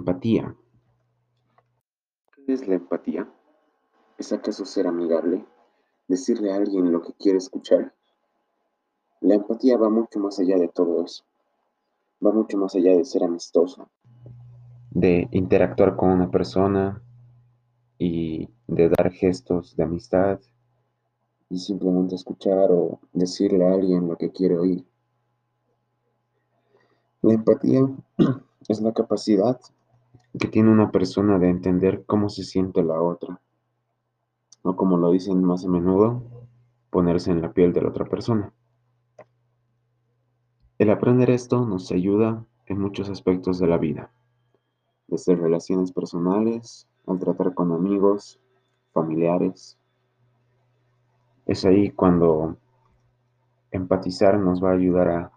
empatía. ¿Qué es la empatía? ¿Es acaso ser amigable? ¿Decirle a alguien lo que quiere escuchar? La empatía va mucho más allá de todo eso. Va mucho más allá de ser amistoso, de interactuar con una persona y de dar gestos de amistad y simplemente escuchar o decirle a alguien lo que quiere oír. La empatía es la capacidad que tiene una persona de entender cómo se siente la otra, o como lo dicen más a menudo, ponerse en la piel de la otra persona. El aprender esto nos ayuda en muchos aspectos de la vida, desde relaciones personales, al tratar con amigos, familiares. Es ahí cuando empatizar nos va a ayudar a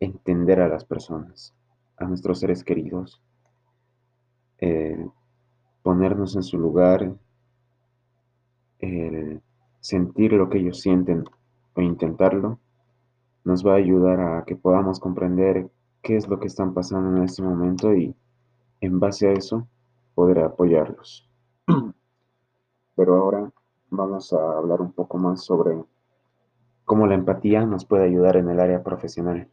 entender a las personas, a nuestros seres queridos, el ponernos en su lugar, el sentir lo que ellos sienten o intentarlo, nos va a ayudar a que podamos comprender qué es lo que están pasando en este momento y en base a eso poder apoyarlos. Pero ahora vamos a hablar un poco más sobre cómo la empatía nos puede ayudar en el área profesional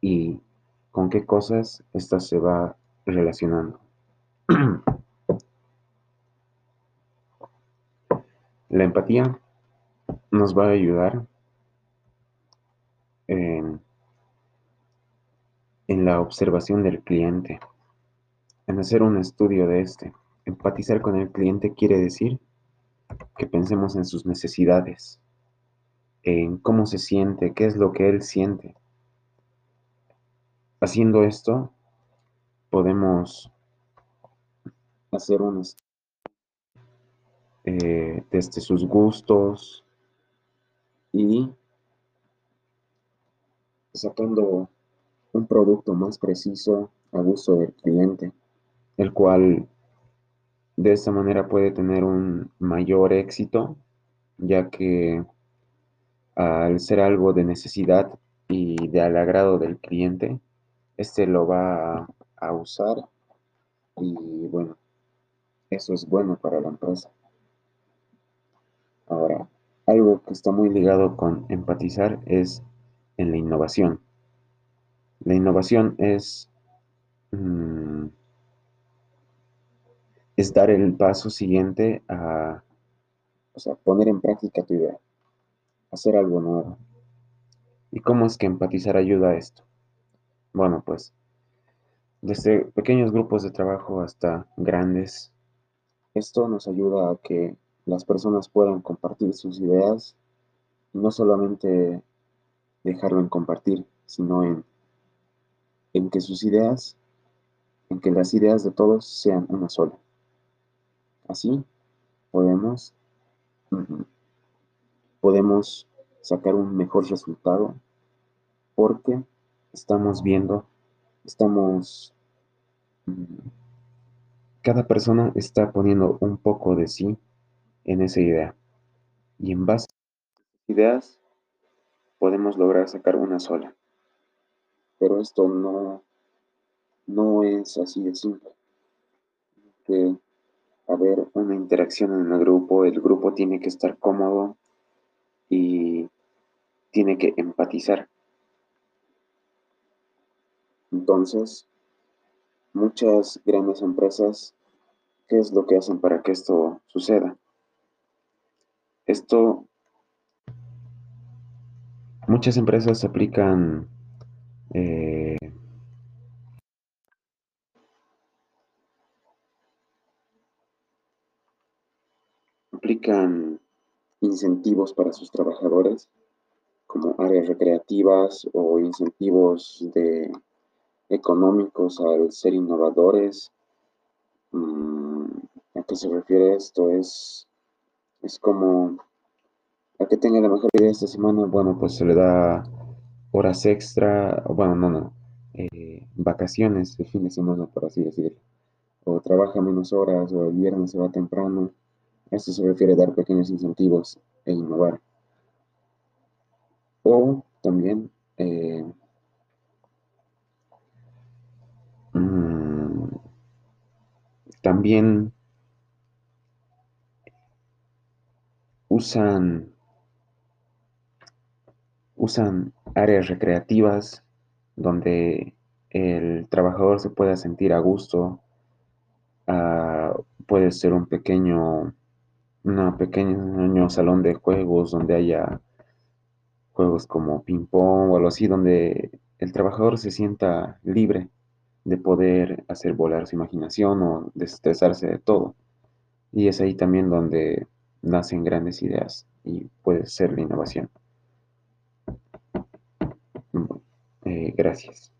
y con qué cosas esta se va relacionando. La empatía nos va a ayudar en, en, la observación del cliente, en hacer un estudio de este. Empatizar con el cliente quiere decir que pensemos en sus necesidades, en cómo se siente, qué es lo que él siente. Haciendo esto, podemos hacer un eh, desde sus gustos y sacando un producto más preciso a gusto del cliente, el cual de esta manera puede tener un mayor éxito, ya que al ser algo de necesidad y de al agrado del cliente, este lo va a usar y bueno, eso es bueno para la empresa. Ahora, algo que está muy ligado con empatizar es en la innovación. La innovación es, mm, es dar el paso siguiente a, o sea, poner en práctica tu idea, hacer algo nuevo. ¿Y cómo es que empatizar ayuda a esto? Bueno, pues desde pequeños grupos de trabajo hasta grandes, esto nos ayuda a que las personas puedan compartir sus ideas y no solamente dejarlo en compartir, sino en, en que sus ideas, en que las ideas de todos sean una sola. Así podemos, podemos sacar un mejor resultado porque estamos viendo, estamos, cada persona está poniendo un poco de sí en esa idea. Y en base a esas ideas podemos lograr sacar una sola. Pero esto no, no es así de simple. Que haber una interacción en el grupo, el grupo tiene que estar cómodo y tiene que empatizar. Entonces, muchas grandes empresas, ¿qué es lo que hacen para que esto suceda? Esto, muchas empresas aplican eh, aplican incentivos para sus trabajadores, como áreas recreativas o incentivos de económicos al ser innovadores. Mm, ¿A qué se refiere esto? Es, es como a que tenga la mejor idea esta semana, bueno, pues se le da horas extra, bueno, no, no, eh, vacaciones de fin de semana, por así decirlo. O trabaja menos horas, o el viernes se va temprano. Esto se refiere a dar pequeños incentivos e innovar. O también eh, también usan, usan áreas recreativas donde el trabajador se pueda sentir a gusto. Uh, puede ser un pequeño, un pequeño salón de juegos donde haya juegos como ping-pong o algo así, donde el trabajador se sienta libre de poder hacer volar su imaginación o desestresarse de todo. Y es ahí también donde nacen grandes ideas y puede ser la innovación. Eh, gracias.